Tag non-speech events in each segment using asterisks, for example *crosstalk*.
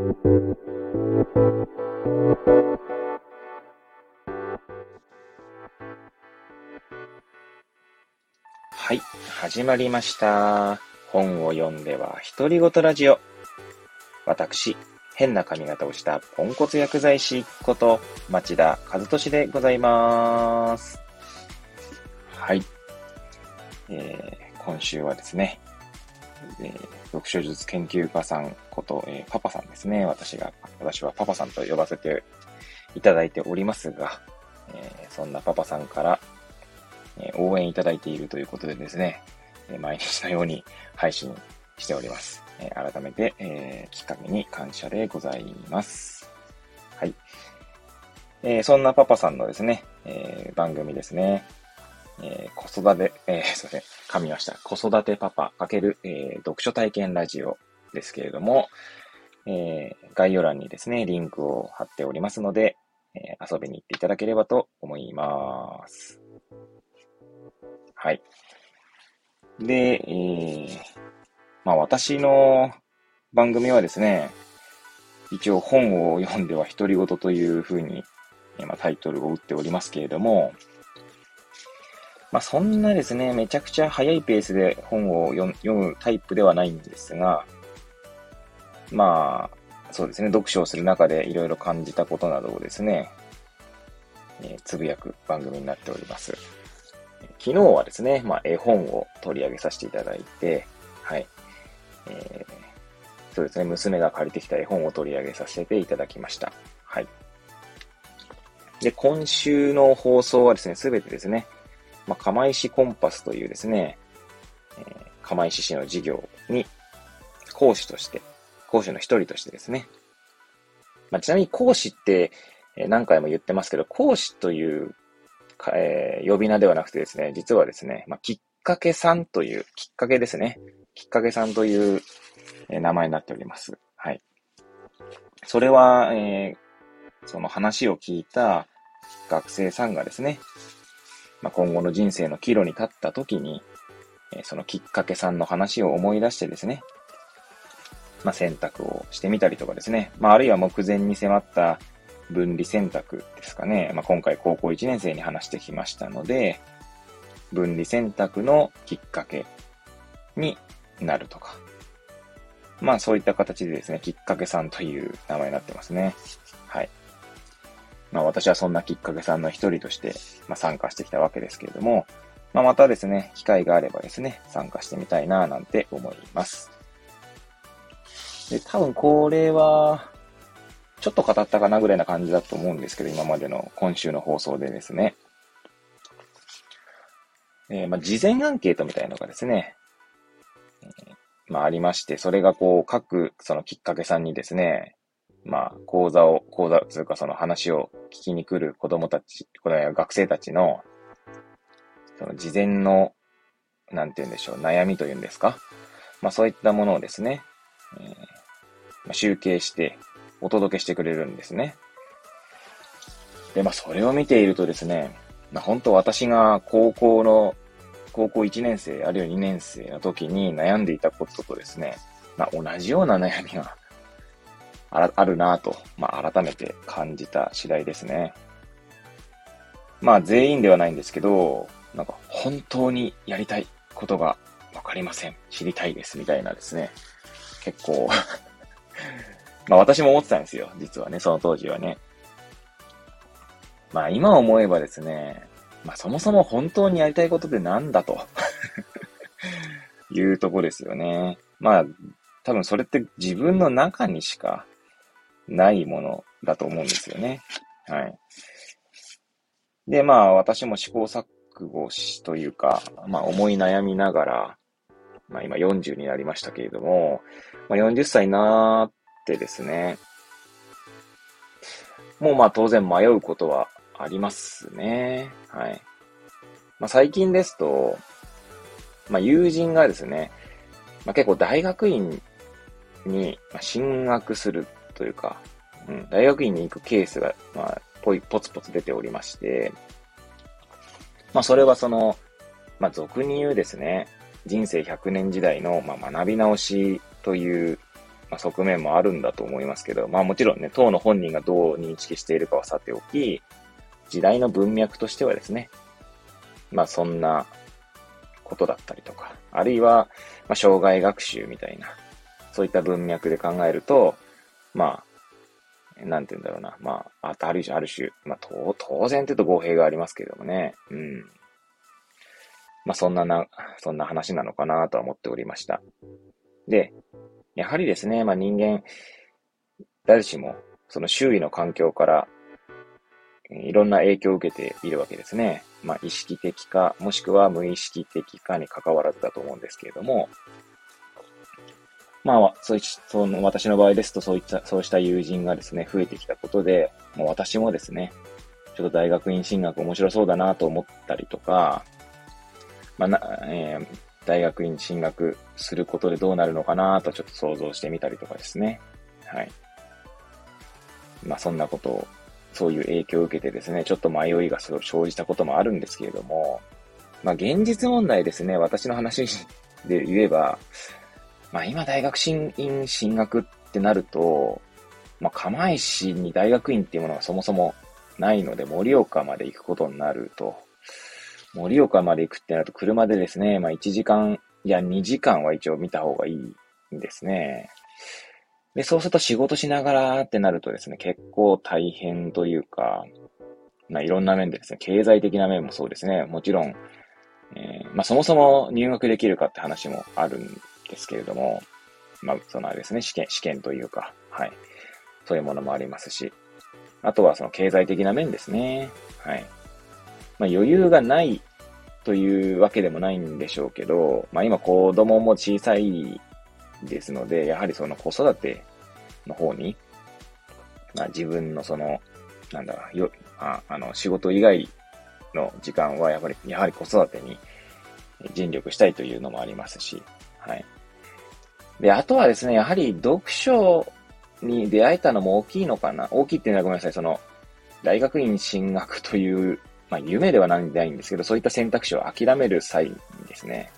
はい、始まりました。本を読んでは独り言ラジオ。私、変な髪型をしたポンコツ薬剤師こと町田和俊でございます。はい。えー、今週はですね、えー、読書術研究家さんこと、えー、パパさんですね。私が、私はパパさんと呼ばせていただいておりますが、えー、そんなパパさんから、え応援いただいているということでですね、え毎日のように配信しております。え改めて、えきっかけに感謝でございます。はい。えそんなパパさんのですね、え番組ですね、え子育て、えー、*laughs* すいません、噛みました。子育てパパ×、え読書体験ラジオですけれども、え概要欄にですね、リンクを貼っておりますので、え遊びに行っていただければと思います。はい。で、えー、まあ私の番組はですね、一応本を読んでは独り言というふうに、まあ、タイトルを打っておりますけれども、まあそんなですね、めちゃくちゃ速いペースで本を読むタイプではないんですが、まあ、そうですね、読書をする中でいろいろ感じたことなどをですね、えー、つぶやく番組になっております。昨日はですね、まあ、絵本を取り上げさせていただいて、はい。えー、そうですね、娘が借りてきた絵本を取り上げさせていただきました。はい。で、今週の放送はですね、すべてですね、まあ、釜石コンパスというですね、えー、釜石市の事業に講師として、講師の一人としてですね、まあ、ちなみに講師って、え何回も言ってますけど、講師というえー、呼び名ではなくてですね、実はですね、まあ、きっかけさんという、きっかけですね。きっかけさんという、えー、名前になっております。はい。それは、えー、その話を聞いた学生さんがですね、まあ、今後の人生の岐路に立った時に、え、そのきっかけさんの話を思い出してですね、まあ、選択をしてみたりとかですね、まあ、あるいは目前に迫った分離選択ですかね。まあ、今回高校1年生に話してきましたので、分離選択のきっかけになるとか。まあそういった形でですね、きっかけさんという名前になってますね。はい。まあ私はそんなきっかけさんの一人として、まあ、参加してきたわけですけれども、まあまたですね、機会があればですね、参加してみたいななんて思います。で、多分これは、ちょっと語ったかなぐらいな感じだと思うんですけど、今までの今週の放送でですね。えー、まあ、事前アンケートみたいなのがですね、えー、まあ、ありまして、それがこう、各、そのきっかけさんにですね、まあ、講座を、講座というかその話を聞きに来る子供たち、これは学生たちの、その事前の、なんて言うんでしょう、悩みというんですか？まあ、そういったものをですね、えーまあ、集計して、お届けしてくれるんですね。で、まあ、それを見ているとですね、まあ、本当私が高校の、高校1年生、あるいは2年生の時に悩んでいたこととですね、まあ、同じような悩みがあらあるなぁと、まあ、改めて感じた次第ですね。まあ、全員ではないんですけど、なんか、本当にやりたいことがわかりません。知りたいです。みたいなですね。結構 *laughs* まあ私も思ってたんですよ。実はね、その当時はね。まあ今思えばですね、まあそもそも本当にやりたいことって何だと *laughs* いうとこですよね。まあ多分それって自分の中にしかないものだと思うんですよね。はい。で、まあ私も試行錯誤しというか、まあ思い悩みながら、まあ今40になりましたけれども、まあ40歳になってですね、もうまあ当然迷うことはありますね。はい。まあ最近ですと、まあ友人がですね、まあ結構大学院に進学するというか、うん、大学院に行くケースが、まあ、ぽい、ぽつぽつ出ておりまして、まあそれはその、まあ俗に言うですね、人生100年時代の、まあ、学び直しというまあ、側面もあるんだと思いますけど、まあもちろんね、当の本人がどう認識しているかはさておき、時代の文脈としてはですね、まあそんなことだったりとか、あるいは、まあ、障害学習みたいな、そういった文脈で考えると、まあ、なんて言うんだろうな。まあ、ある種、ある種、まあ、当然って言うと語弊がありますけどもね。うん。まあ、そんなな、そんな話なのかなとは思っておりました。で、やはりですね、まあ人間、誰しも、その周囲の環境から、いろんな影響を受けているわけですね。まあ意識的か、もしくは無意識的かに関わらずだと思うんですけれども、まあ、そうその私の場合ですと、そういった、そうした友人がですね、増えてきたことで、もう私もですね、ちょっと大学院進学面白そうだなと思ったりとか、まあな、えー、大学院進学することでどうなるのかなとちょっと想像してみたりとかですね。はい。まあそんなことを、そういう影響を受けてですね、ちょっと迷いが生じたこともあるんですけれども、まあ現実問題ですね、私の話で言えば、まあ今大学進院進学ってなると、まあ釜石に大学院っていうものがそもそもないので、盛岡まで行くことになると、盛岡まで行くってなると車でですね、まあ1時間、いや2時間は一応見た方がいいんですね。で、そうすると仕事しながらってなるとですね、結構大変というか、まあいろんな面でですね、経済的な面もそうですね、もちろん、えー、まあそもそも入学できるかって話もあるんですけれども、まあそのあれですね、試験、試験というか、はい。そういうものもありますし、あとはその経済的な面ですね。はい。まあ、余裕がないというわけでもないんでしょうけど、まあ、今子供も小さいですので、やはりその子育ての方に、まあ、自分のその、なんだよ、ああの、仕事以外の時間はやっぱり、やはり子育てに尽力したいというのもありますし、はい。で、あとはですね、やはり読書に出会えたのも大きいのかな。大きいっていうのはごめんなさい。その、大学院進学というまあ、夢ではないんですけど、そういった選択肢を諦める際にですね、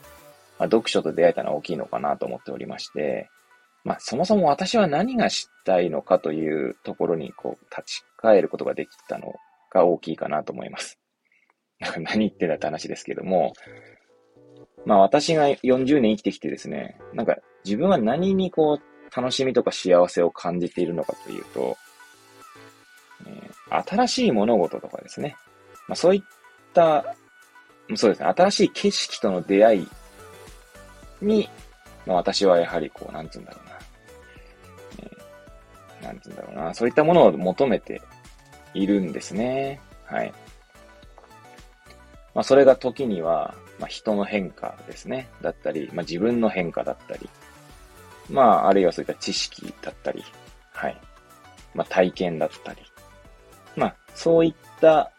まあ、読書と出会えたのは大きいのかなと思っておりまして、まあ、そもそも私は何がしたいのかというところに、こう、立ち返ることができたのが大きいかなと思います。*laughs* 何言ってんだって話ですけども、まあ私が40年生きてきてですね、なんか自分は何にこう楽しみとか幸せを感じているのかというと、えー、新しい物事とかですね、まあ、そういった、そうですね、新しい景色との出会いに、まあ、私はやはりこう、なんつうんだろうな、えー、なんつうんだろうな、そういったものを求めているんですね。はい。まあ、それが時には、まあ、人の変化ですね。だったり、まあ、自分の変化だったり、まあ、あるいはそういった知識だったり、はい。まあ、体験だったり、まあ、そういった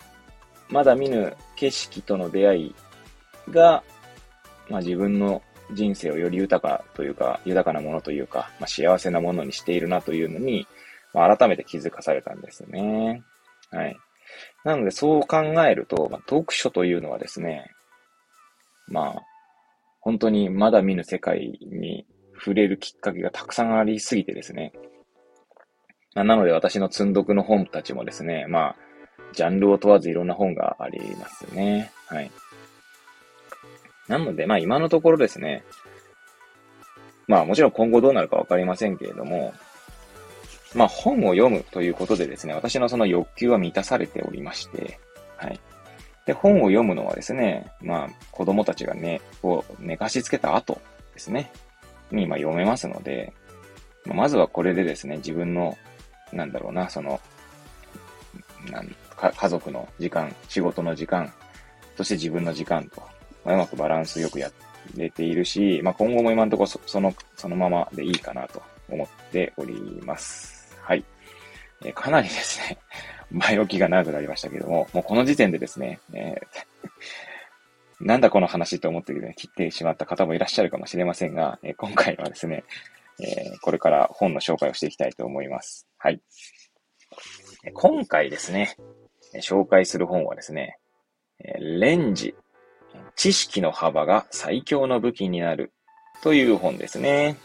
まだ見ぬ景色との出会いが、まあ、自分の人生をより豊かというか、豊かなものというか、まあ、幸せなものにしているなというのに、まあ、改めて気づかされたんですね。はい。なので、そう考えると、まあ、読書というのはですね、まあ、本当にまだ見ぬ世界に触れるきっかけがたくさんありすぎてですね。なので私の積んどくの本たちもですね、まあ、ジャンルを問わずいろんな本がありますね。はい。なので、まあ今のところですね、まあもちろん今後どうなるかわかりませんけれども、まあ本を読むということでですね、私のその欲求は満たされておりまして、はい。で、本を読むのはですね、まあ子供たちがね、を寝かしつけた後ですね、に今読めますので、まずはこれでですね、自分の、なんだろうな、その、なん家族の時間、仕事の時間、そして自分の時間と、まあ、うまくバランスよくやれているし、まあ、今後も今のところその、そのままでいいかなと思っております。はい。え、かなりですね、*laughs* 前置きが長くなりましたけども、もうこの時点でですね、えー、なんだこの話と思って、ね、切ってしまった方もいらっしゃるかもしれませんが、え、今回はですね、え、これから本の紹介をしていきたいと思います。はい。今回ですね、紹介する本はですね、レンジ、知識の幅が最強の武器になるという本ですね。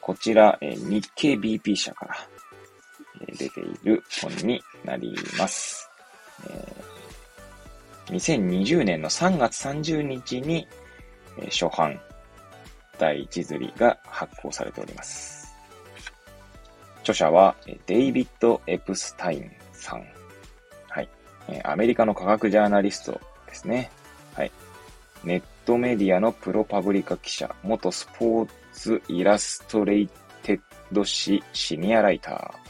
こちら、日経 BP 社から出ている本になります。2020年の3月30日にえ初版第一釣りが発行されております。著者はデイビッド・エプスタインさん。はい。アメリカの科学ジャーナリストですね。はい。ネットメディアのプロパブリカ記者、元スポーツイラストレイテッド誌シニアライター。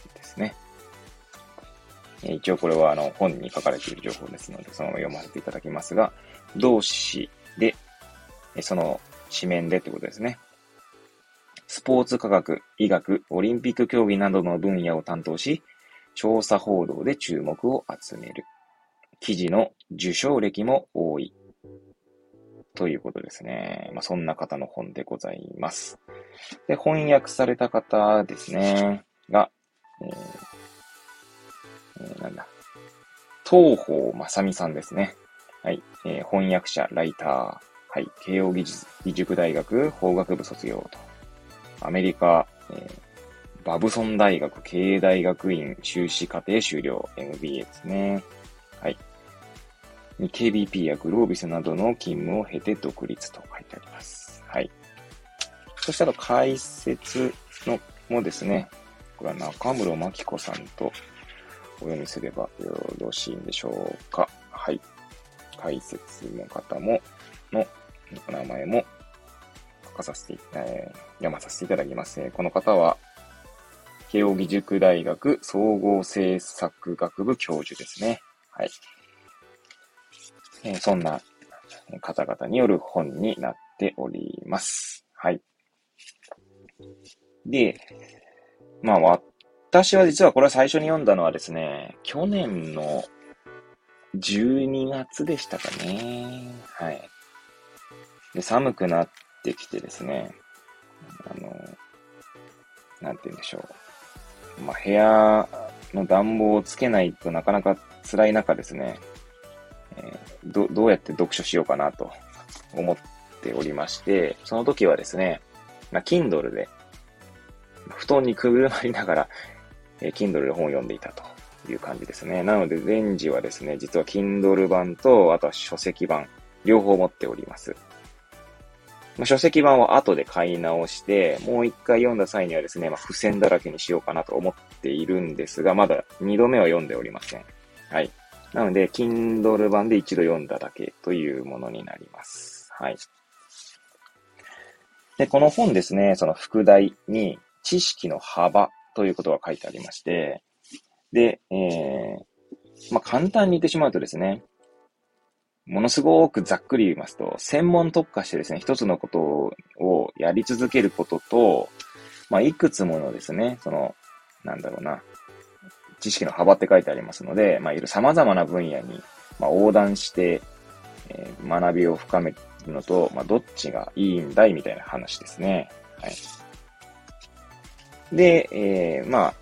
一応これはあの本に書かれている情報ですので、そのまま読ませていただきますが、同誌で、その紙面でってことですね。スポーツ科学、医学、オリンピック競技などの分野を担当し、調査報道で注目を集める。記事の受賞歴も多い。ということですね。まあ、そんな方の本でございます。で、翻訳された方ですね。が、えーえー、なんだ。東方正美さんですね。はい。えー、翻訳者、ライター。はい。慶応義塾大学法学部卒業と。アメリカ、えー、バブソン大学経営大学院修士課程修了 MBA ですね。はい。KBP やグロービスなどの勤務を経て独立と書いてあります。はい。そしたら解説のもですね、これは中室真紀子さんとお読みすればよろしいんでしょうか。はい。解説の方も、のお名前も書かさせて、えー、読まさせていただきます。この方は、慶應義塾大学総合政策学部教授ですね。はい。えそんな方々による本になっております。はい。で、まあ私は実はこれは最初に読んだのはですね、去年の12月でしたかね。はい。で、寒くなってきてですね、あの、なんて言うんでしょう。まあ、部屋の暖房をつけないとなかなか辛い中ですね、えー、ど、どうやって読書しようかなと思っておりまして、その時はですね、まあ、Kindle で、布団にくぐるまりながら、えー、Kindle で本を読んでいたという感じですね。なので、レンジはですね、実は Kindle 版と、あとは書籍版、両方持っております。まあ、書籍版は後で買い直して、もう一回読んだ際にはですね、まあ、付箋だらけにしようかなと思っているんですが、まだ二度目は読んでおりません。はい。なので、Kindle 版で一度読んだだけというものになります。はい。で、この本ですね、その副題に知識の幅ということが書いてありまして、で、えー、まあ、簡単に言ってしまうとですね、ものすごくざっくり言いますと、専門特化してですね、一つのことをやり続けることと、まあ、いくつものですね、その、なんだろうな、知識の幅って書いてありますので、まあ、いる様々な分野に、まあ、横断して、えー、学びを深めるのと、まあ、どっちがいいんだいみたいな話ですね。はい。で、えー、ま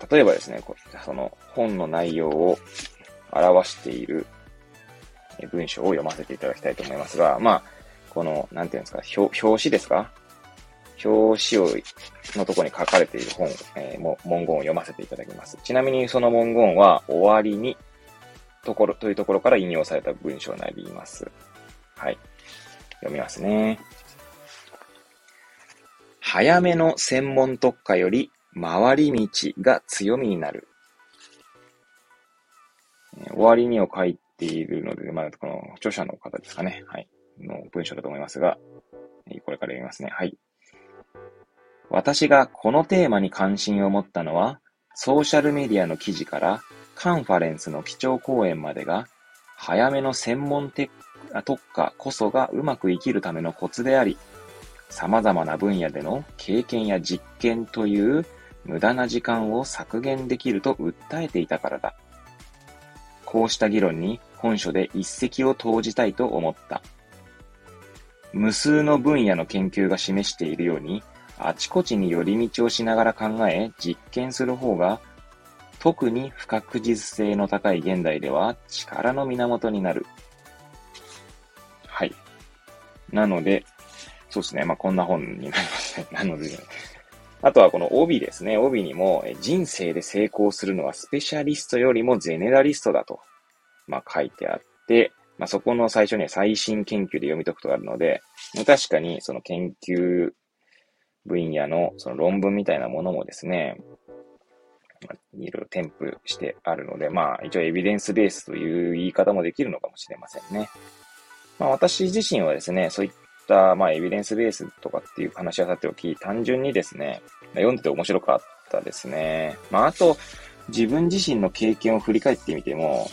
あ、例えばですね、その本の内容を表している文章を読ませていただきたいと思いますが、まあ、この、なんていうんですか、表表紙ですか？表紙を、のとこに書かれている本、えー、も文言を読ませていただきます。ちなみにその文言は終わりに、ところ、というところから引用された文章になります。はい。読みますね。早めの専門特化より回り道が強みになる。終わりにを書いているので、まあ、この著者の方ですかね。はい。の文章だと思いますが、これから読みますね。はい。私がこのテーマに関心を持ったのは、ソーシャルメディアの記事からカンファレンスの基調講演までが、早めの専門特化こそがうまく生きるためのコツであり、様々な分野での経験や実験という無駄な時間を削減できると訴えていたからだ。こうした議論に本書で一石を投じたいと思った。無数の分野の研究が示しているように、あちこちに寄り道をしながら考え、実験する方が、特に不確実性の高い現代では力の源になる。はい。なので、そうですね。まあ、こんな本になります。*laughs* 何の授業あとはこの帯ですね。帯にも、人生で成功するのはスペシャリストよりもゼネラリストだと、まあ書いてあって、まあそこの最初には最新研究で読み解くとあるので、確かにその研究分野のその論文みたいなものもですね、いろいろ添付してあるので、まあ一応エビデンスベースという言い方もできるのかもしれませんね。まあ私自身はですね、そういっ、たまあ、エビデンスベースとかっていう話はさておき、単純にですね、読んでて面白かったですね。まあ、あと、自分自身の経験を振り返ってみても、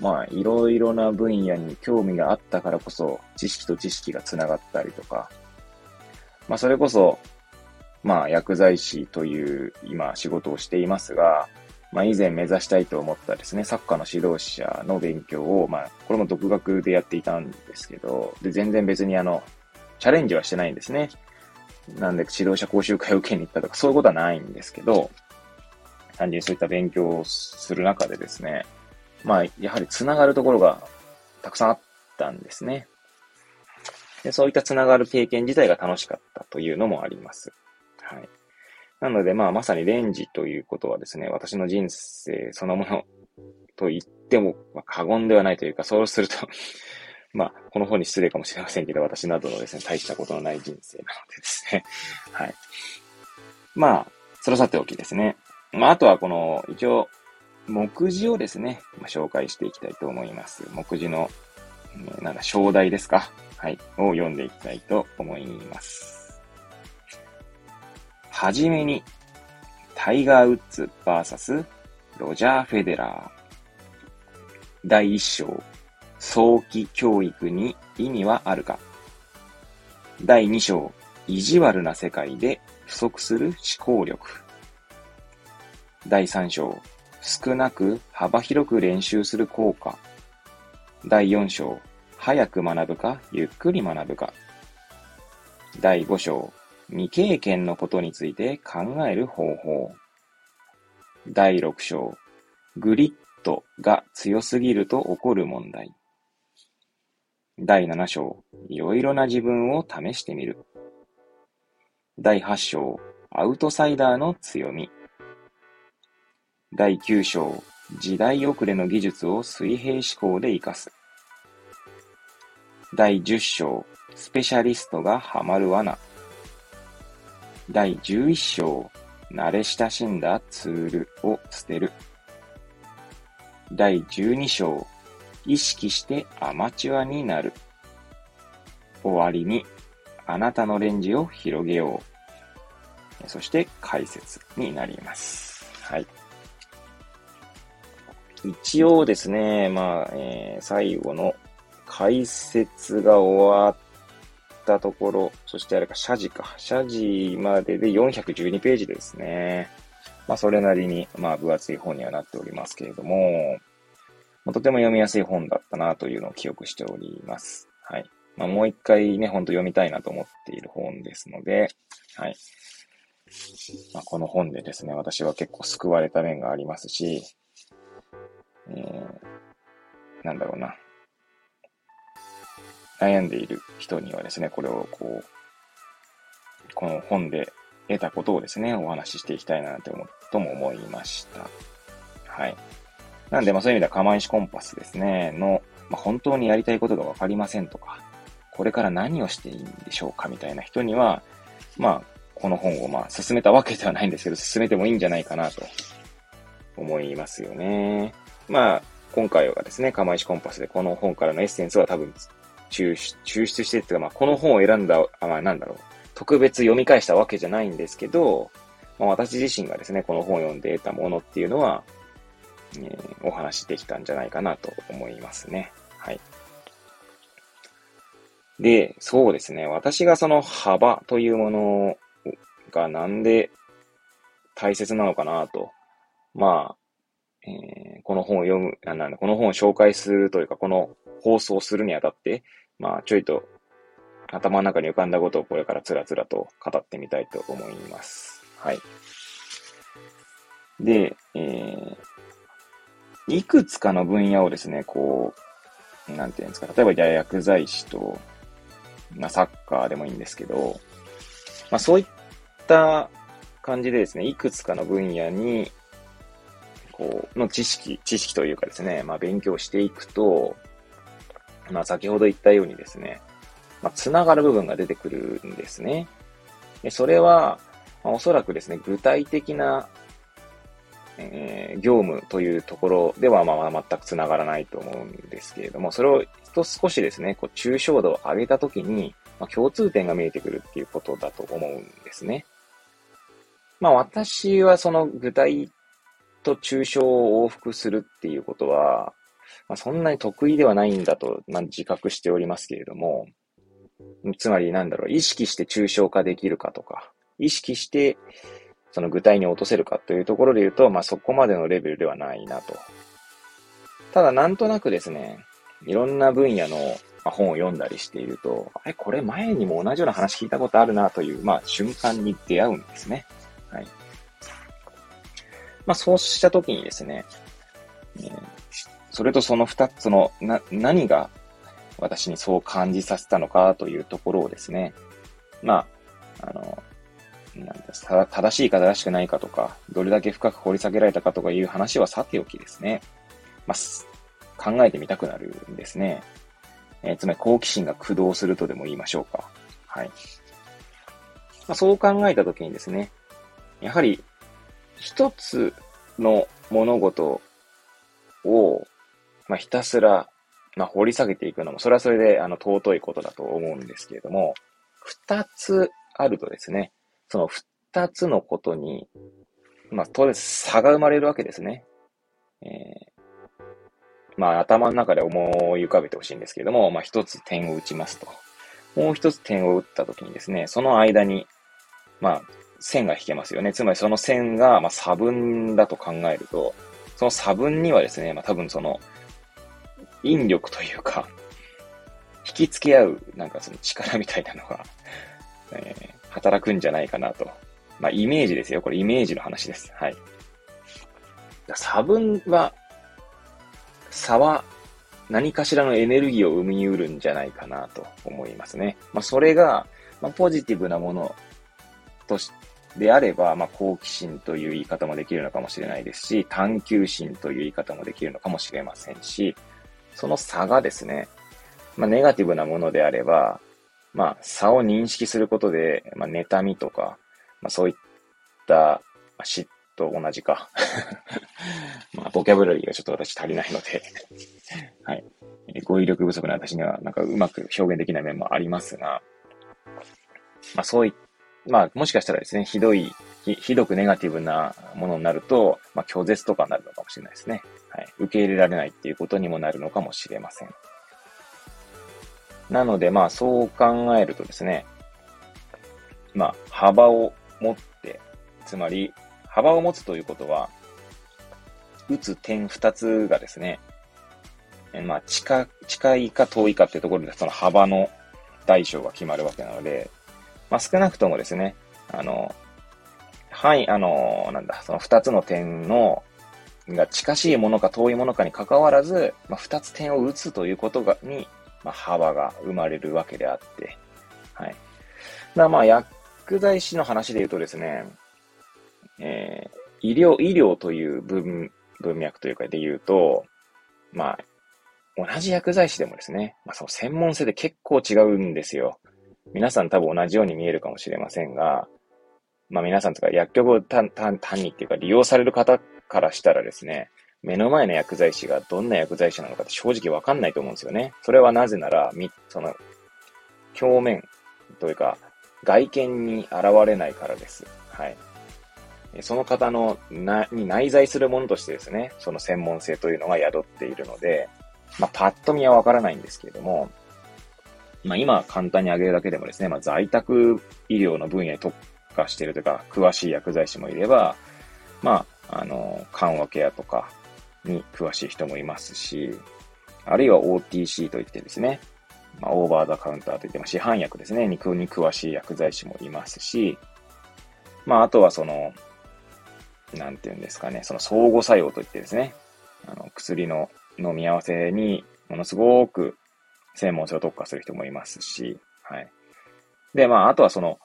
まあ、いろいろな分野に興味があったからこそ、知識と知識が繋がったりとか、まあ、それこそ、まあ、薬剤師という今仕事をしていますが、まあ、以前目指したいと思ったですね、サッカーの指導者の勉強を、まあ、これも独学でやっていたんですけど、で、全然別にあの、チャレンジはしてないんですね。なんで指導者講習会を受けに行ったとか、そういうことはないんですけど、単純にそういった勉強をする中でですね、まあ、やはり繋がるところがたくさんあったんですね。でそういった繋がる経験自体が楽しかったというのもあります。はい。なので、まあ、まさにレンジということはですね、私の人生そのものと言っても、過言ではないというか、そうするとまあ、この本に失礼かもしれませんけど、私などのですね、大したことのない人生なのでですね。*laughs* はい。まあ、それさておきですね。まあ、あとはこの、一応、目次をですね、まあ、紹介していきたいと思います。目次の、なんだ、章題ですか？はい。を読んでいきたいと思います。はじめに、タイガー・ウッズ VS ロジャー・フェデラー。第一章、早期教育に意味はあるか第2章、意地悪な世界で不足する思考力。第3章、少なく幅広く練習する効果。第4章、早く学ぶか、ゆっくり学ぶか。第5章、未経験のことについて考える方法。第6章、グリッドが強すぎると起こる問題。第7章、いろいろな自分を試してみる。第8章、アウトサイダーの強み。第9章、時代遅れの技術を水平思考で活かす。第10章、スペシャリストがハマる罠。第11章、慣れ親しんだツールを捨てる。第12章、意識してアマチュアになる。終わりに、あなたのレンジを広げよう。そして解説になります。はい。一応ですね、まあ、えー、最後の解説が終わったところ、そしてあれか、謝辞か。謝辞までで412ページですね。まあ、それなりに、まあ、分厚い本にはなっておりますけれども、まあ、とても読みやすい本だったなというのを記憶しております。はい。まあ、もう一回ね、ほんと読みたいなと思っている本ですので、はい。まあ、この本でですね、私は結構救われた面がありますし、えー、なんだろうな。悩んでいる人にはですね、これをこう、この本で得たことをですね、お話ししていきたいなと思とも思いました。はい。なんで、まあそういう意味では、釜石コンパスですね、の、まあ、本当にやりたいことがわかりませんとか、これから何をしていいんでしょうかみたいな人には、まあ、この本をまあ、進めたわけではないんですけど、進めてもいいんじゃないかなと思いますよね。まあ、今回はですね、釜石コンパスでこの本からのエッセンスは多分抽出してっていうか、まあ、この本を選んだ、あまあ、なんだろう、特別読み返したわけじゃないんですけど、まあ、私自身がですね、この本を読んで得たものっていうのは、えー、お話できたんじゃないかなと思いますね。はい。で、そうですね。私がその幅というものがなんで大切なのかなと。まあ、えー、この本を読む、なんだ、この本を紹介するというか、この放送するにあたって、まあ、ちょいと頭の中に浮かんだことをこれからつらつらと語ってみたいと思います。はい。で、えー、いくつかの分野をですね、こう、なんていうんですか、例えば薬剤師と、まあ、サッカーでもいいんですけど、まあ、そういっった感じでですね、いくつかの分野に、こう、の知識、知識というかですね、まあ勉強していくと、まあ先ほど言ったようにですね、まあつながる部分が出てくるんですね。でそれは、まあ、おそらくですね、具体的な、えー、業務というところでは、まあ、全く繋がらないと思うんですけれども、それを少しですね、こう、抽象度を上げたときに、まあ、共通点が見えてくるっていうことだと思うんですね。まあ、私はその具体と抽象を往復するっていうことは、まあ、そんなに得意ではないんだと、まあ、自覚しておりますけれども、つまりなんだろう、意識して抽象化できるかとか、意識して、その具体に落とせるかというところで言うと、まあそこまでのレベルではないなと。ただなんとなくですね、いろんな分野の本を読んだりしていると、あれ、これ前にも同じような話聞いたことあるなという、まあ瞬間に出会うんですね。はい。まあそうしたときにですね、え、それとその二つの、な、何が私にそう感じさせたのかというところをですね、まあ、あの、正しいか正しくないかとか、どれだけ深く掘り下げられたかとかいう話はさておきですね。まあ、考えてみたくなるんですね。えー、つまり好奇心が駆動するとでも言いましょうか。はい。まあ、そう考えたときにですね、やはり一つの物事を、まあ、ひたすら、まあ、掘り下げていくのも、それはそれであの尊いことだと思うんですけれども、二つあるとですね、その二つのことに、まあ、当然差が生まれるわけですね。えー、まあ、頭の中で思い浮かべてほしいんですけれども、まあ、一つ点を打ちますと。もう一つ点を打ったときにですね、その間に、まあ、線が引けますよね。つまりその線が、まあ、差分だと考えると、その差分にはですね、まあ、多分その、引力というか、引き付け合う、なんかその力みたいなのが、えー、働くんじゃないかなと。まあ、イメージですよ。これイメージの話です。はい。差分は、差は何かしらのエネルギーを生みうるんじゃないかなと思いますね。まあ、それが、まあ、ポジティブなものとし、であれば、まあ、好奇心という言い方もできるのかもしれないですし、探求心という言い方もできるのかもしれませんし、その差がですね、まあ、ネガティブなものであれば、まあ、差を認識することで、まあ、妬みとか、まあ、そういった、まあ、嫉と同じか。*laughs* まあ、ボキャブラリーがちょっと私足りないので *laughs* はい。語彙力不足な私には、なんかうまく表現できない面もありますが、まあ、そういまあ、もしかしたらですね、ひどい、ひひどくネガティブなものになると、まあ、拒絶とかになるのかもしれないですね。はい。受け入れられないっていうことにもなるのかもしれません。なので、まあ、そう考えるとですね、まあ、幅を持って、つまり、幅を持つということは、打つ点二つがですね、まあ、近、近いか遠いかっていうところで、その幅の大小が決まるわけなので、まあ、少なくともですね、あの、はい、あの、なんだ、その二つの点の、が近しいものか遠いものかに関わらず、まあ、二つ点を打つということが、に、まあ、幅が生まれるわけであって、はい。だまあ、薬剤師の話で言うとですね、えー、医療、医療という文、文脈というかで言うと、まあ、同じ薬剤師でもですね、まあ、その専門性で結構違うんですよ。皆さん多分同じように見えるかもしれませんが、まあ皆さんとか薬局を単単単にっていうか利用される方からしたらですね、目の前の薬剤師がどんな薬剤師なのかって正直わかんないと思うんですよね。それはなぜなら、その、表面というか、外見に現れないからです。はい。その方のな、に内在するものとしてですね、その専門性というのが宿っているので、まあ、パッと見はわからないんですけれども、まあ、今簡単に挙げるだけでもですね、まあ、在宅医療の分野に特化しているというか、詳しい薬剤師もいれば、まあ、あの、緩和ケアとか、に詳しい人もいますし、あるいは OTC といってですね、まあ、オーバーザカウンターといって、ま市販薬ですね、肉に詳しい薬剤師もいますし、まあ、あとはその、なんていうんですかね、その相互作用といってですね、あの、薬の飲み合わせにものすごく専門性を特化する人もいますし、はい。で、まあ、あとはその、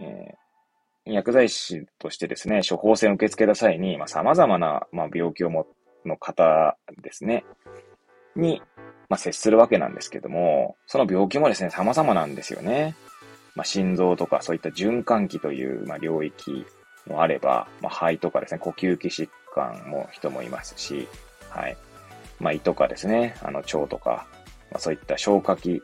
えー薬剤師としてですね、処方箋を受け付けた際に、まあ、様々な、まあ、病気をも、の方ですね、に、まあ、接するわけなんですけども、その病気もですね、様々なんですよね。まあ、心臓とかそういった循環器という、まあ、領域もあれば、まあ、肺とかですね、呼吸器疾患も人もいますし、はい。まあ、胃とかですね、あの、腸とか、まあ、そういった消化器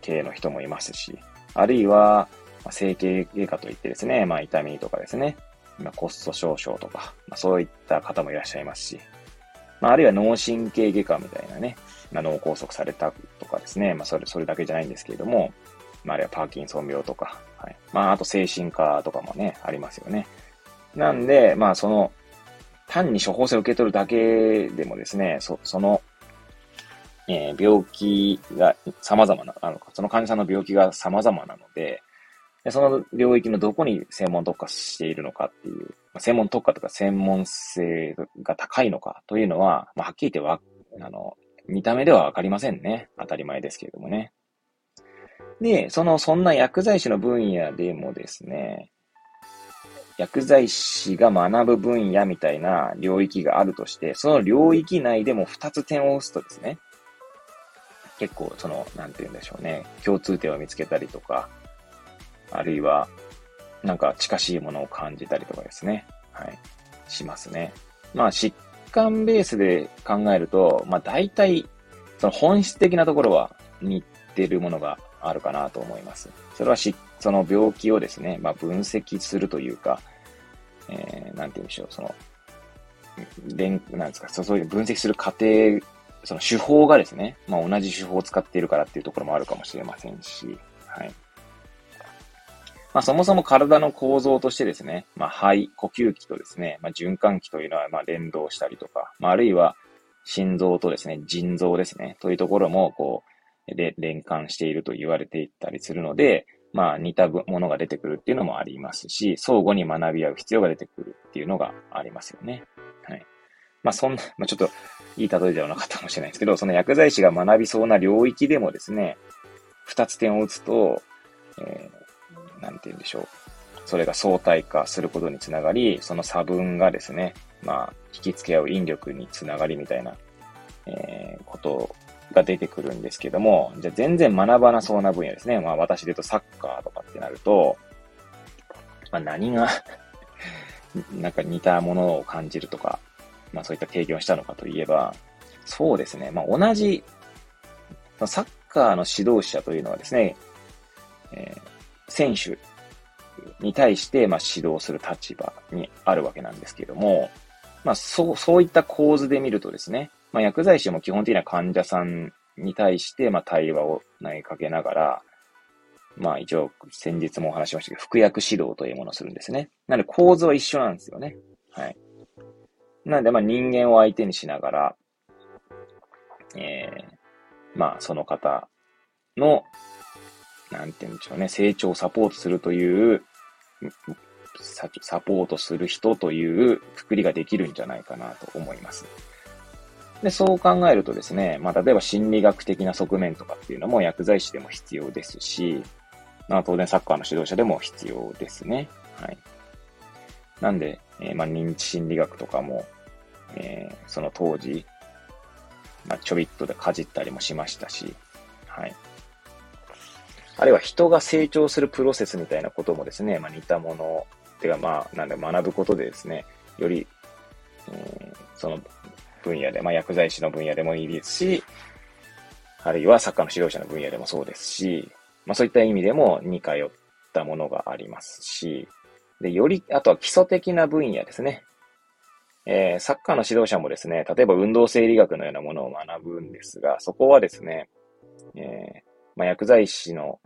系の人もいますし、あるいは、まあ、整形外科といってですね、まあ、痛みとかですね、まあ、コスト少々とか、まあ、そういった方もいらっしゃいますし、まあ、あるいは脳神経外科みたいなね、まあ、脳梗塞されたとかですね、まあ、それ、それだけじゃないんですけれども、まあ、あるいはパーキンソン病とか、はい。まあ、あと精神科とかもね、ありますよね。なんで、まあ、その、単に処方箋を受け取るだけでもですね、そ、その、えー、病気が様々な、あの、その患者さんの病気が様々なの、でその領域のどこに専門特化しているのかっていう、専門特化とか専門性が高いのかというのは、まあ、はっきり言ってわ、あの、見た目ではわかりませんね。当たり前ですけれどもね。で、その、そんな薬剤師の分野でもですね、薬剤師が学ぶ分野みたいな領域があるとして、その領域内でも2つ点を押すとですね、結構その、なんて言うんでしょうね、共通点を見つけたりとか、あるいは、なんか近しいものを感じたりとかですね、はい、しますね。まあ、疾患ベースで考えると、まあ大体、その本質的なところは似てるものがあるかなと思います。それはし、その病気をですね、まあ、分析するというか、えー、なんて言うんでしょう、その、連、なんですか、そういう分析する過程、その手法がですね、まあ、同じ手法を使っているからっていうところもあるかもしれませんし、はい。まあ、そもそも体の構造としてですね、まあ、肺、呼吸器とですね、まあ、循環器というのは、ま、連動したりとか、まあ、あるいは、心臓とですね、腎臓ですね、というところも、こう、で連関していると言われていたりするので、まあ似たものが出てくるっていうのもありますし、相互に学び合う必要が出てくるっていうのがありますよね。はい。まあそんな、まあちょっといい例えではなかったかもしれないですけど、その薬剤師が学びそうな領域でもですね、二つ点を打つと、えー、なんて言うんでしょう。それが相対化することにつながり、その差分がですね、まあ、引き付け合う引力につながりみたいな、えー、ことが出てくるんですけども、じゃあ全然学ばなそうな分野ですね。まあ私で言うとサッカーとかってなると、まあ何が *laughs* なんか似たものを感じるとか、まあそういった経験をしたのかといえば、そうですね。まあ同じ、サッカーの指導者というのはですね、えー、選手に対して、ま、指導する立場にあるわけなんですけども、まあ、そう、そういった構図で見るとですね、まあ、薬剤師も基本的には患者さんに対して、まあ、対話を投げかけながら、まあ、一応、先日もお話しましたけど、服薬指導というものをするんですね。なので、構図は一緒なんですよね。はい。なので、まあ、人間を相手にしながら、えー、まあ、その方の、なんて言うんでしょうね、成長をサポートするという、サポートする人というくくりができるんじゃないかなと思います。で、そう考えるとですね、まあ、例えば心理学的な側面とかっていうのも薬剤師でも必要ですし、まあ、当然サッカーの指導者でも必要ですね。はい。なんで、えー、まあ、認知心理学とかも、えー、その当時、まあ、ちょびっとでかじったりもしましたし、はい。あるいは人が成長するプロセスみたいなこともですね、まあ、似たもの、てかまあ、なんで学ぶことでですね、より、うん、その分野で、まあ、薬剤師の分野でもいいですし、あるいはサッカーの指導者の分野でもそうですし、まあ、そういった意味でも似通ったものがありますし、で、より、あとは基礎的な分野ですね。えー、サッカーの指導者もですね、例えば運動生理学のようなものを学ぶんですが、そこはですね、えー、まあ、薬剤師の、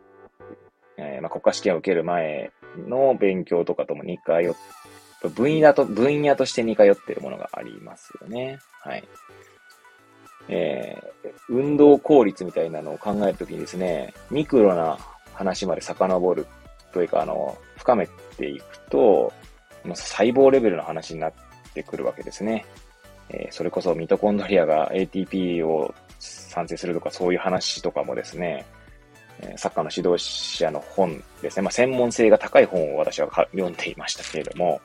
えー、まあ、国家試験を受ける前の勉強とかとも似通っ分野と、分野として似通っているものがありますよね。はい。えー、運動効率みたいなのを考えるときにですね、ミクロな話まで遡るというか、あの、深めていくと、細胞レベルの話になってくるわけですね。えー、それこそミトコンドリアが ATP を産生するとかそういう話とかもですね、サッカーの指導者の本ですね。まあ、専門性が高い本を私は読んでいましたけれども、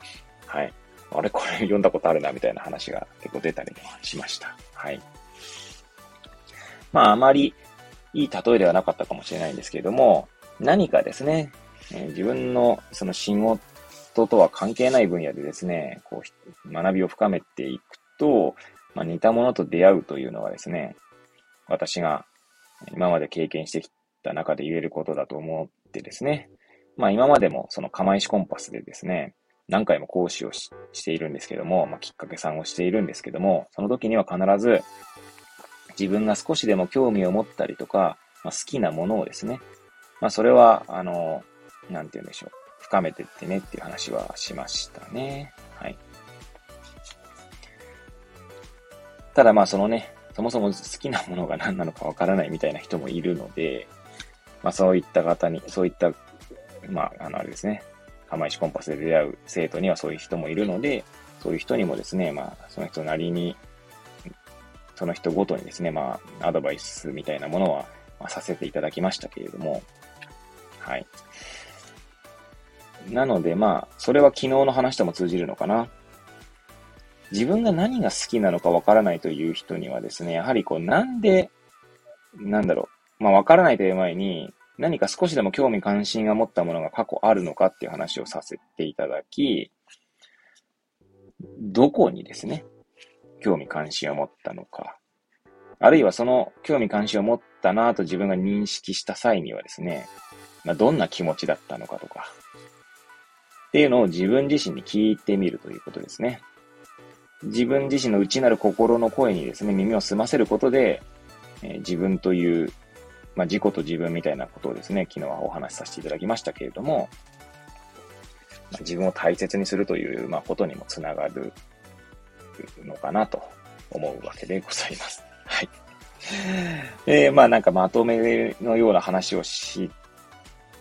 はい。あれこれ読んだことあるな、みたいな話が結構出たりもしました。はい。まあ、あまりいい例えではなかったかもしれないんですけれども、何かですね、え、自分のその仕事とは関係ない分野でですね、こう、学びを深めていくと、まあ、似たものと出会うというのはですね、私が今まで経験してきた中で言えることだと思ってですね、まあ今までもその釜石コンパスでですね、何回も講師をしているんですけども、まあ、きっかけさんをしているんですけども、その時には必ず自分が少しでも興味を持ったりとか、まあ、好きなものをですね、まあそれは、あの、なんて言うんでしょう。深めてってねっていう話はしましたね。はい。ただまあそのね、そもそも好きなものが何なのかわからないみたいな人もいるので、まあそういった方に、そういった、まああのあれですね、釜石コンパスで出会う生徒にはそういう人もいるので、そういう人にもですね、まあその人なりに、その人ごとにですね、まあアドバイスみたいなものは、まあ、させていただきましたけれども、はい。なのでまあ、それは昨日の話とも通じるのかな。自分が何が好きなのかわからないという人にはですね、やはりこう、なんで、なんだろう、まあわからないという前に、何か少しでも興味関心が持ったものが過去あるのかっていう話をさせていただき、どこにですね、興味関心を持ったのか、あるいはその興味関心を持ったなと自分が認識した際にはですね、まあ、どんな気持ちだったのかとか、っていうのを自分自身に聞いてみるということですね。自分自身の内なる心の声にですね、耳を澄ませることで、えー、自分という、まあ、自己と自分みたいなことをですね、昨日はお話しさせていただきましたけれども、まあ、自分を大切にするという、まあ、ことにもつながるのかなと思うわけでございます。*laughs* はい。えー、まあなんかまとめのような話をし、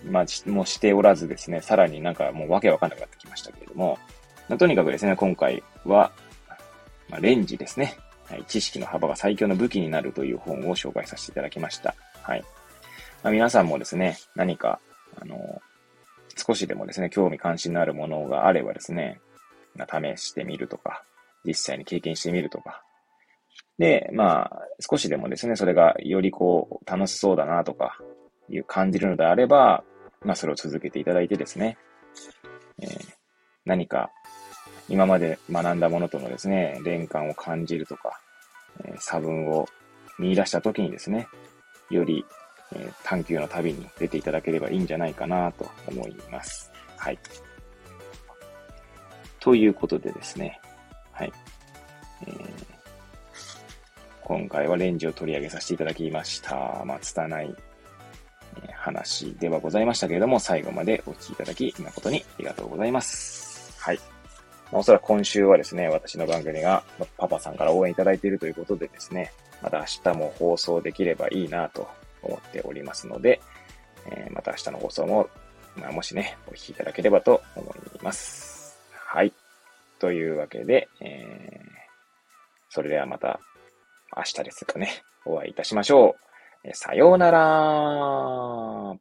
まあ、もしておらずですね、さらになんかもうわけわかんなくなってきましたけれども、まあ、とにかくですね、今回は、まあ、レンジですね。はい、知識の幅が最強の武器になるという本を紹介させていただきました。はい。まあ、皆さんもですね、何か、あの、少しでもですね、興味関心のあるものがあればですね、試してみるとか、実際に経験してみるとか。で、まあ、少しでもですね、それがよりこう、楽しそうだなとか、いう感じるのであれば、まあ、それを続けていただいてですね、えー、何か今まで学んだものとのですね、連関を感じるとか、えー、差分を見出した時にですね、より、えー、探求の旅に出ていただければいいんじゃないかなと思います。はい。ということでですね、はい。えー、今回はレンジを取り上げさせていただきました。まあ、拙い話ではございましたけれども、最後までお聴きいただき、誠にありがとうございます。はい。おそらく今週はですね、私の番組がパパさんから応援いただいているということでですね、また明日も放送できればいいなと思っておりますので、えー、また明日の放送も、まあ、もしね、お聞きいただければと思います。はい。というわけで、えー、それではまた明日ですかね、お会いいたしましょう。えさようなら